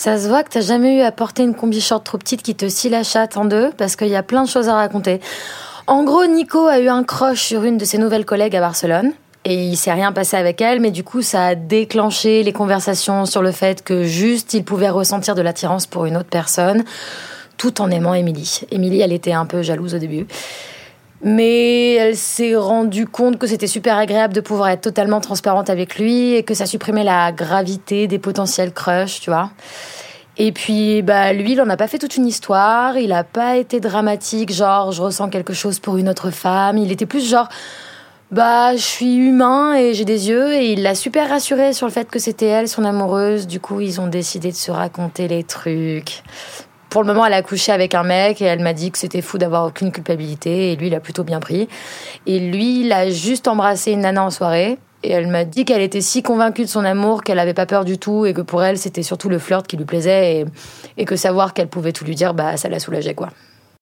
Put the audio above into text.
Ça se voit que t'as jamais eu à porter une combi short trop petite qui te scie la chatte en deux, parce qu'il y a plein de choses à raconter. En gros, Nico a eu un crush sur une de ses nouvelles collègues à Barcelone. Et il s'est rien passé avec elle, mais du coup, ça a déclenché les conversations sur le fait que juste il pouvait ressentir de l'attirance pour une autre personne, tout en aimant Émilie. Émilie, elle était un peu jalouse au début. Mais elle s'est rendue compte que c'était super agréable de pouvoir être totalement transparente avec lui et que ça supprimait la gravité des potentiels crushs, tu vois. Et puis, bah, lui, il en a pas fait toute une histoire. Il a pas été dramatique, genre, je ressens quelque chose pour une autre femme. Il était plus genre, bah, je suis humain et j'ai des yeux. Et il l'a super rassuré sur le fait que c'était elle, son amoureuse. Du coup, ils ont décidé de se raconter les trucs pour le moment, elle a couché avec un mec et elle m'a dit que c'était fou d'avoir aucune culpabilité. Et lui, il a plutôt bien pris. Et lui, il a juste embrassé une nana en soirée. Et elle m'a dit qu'elle était si convaincue de son amour qu'elle n'avait pas peur du tout et que pour elle, c'était surtout le flirt qui lui plaisait et, que savoir qu'elle pouvait tout lui dire, bah, ça la soulageait, quoi.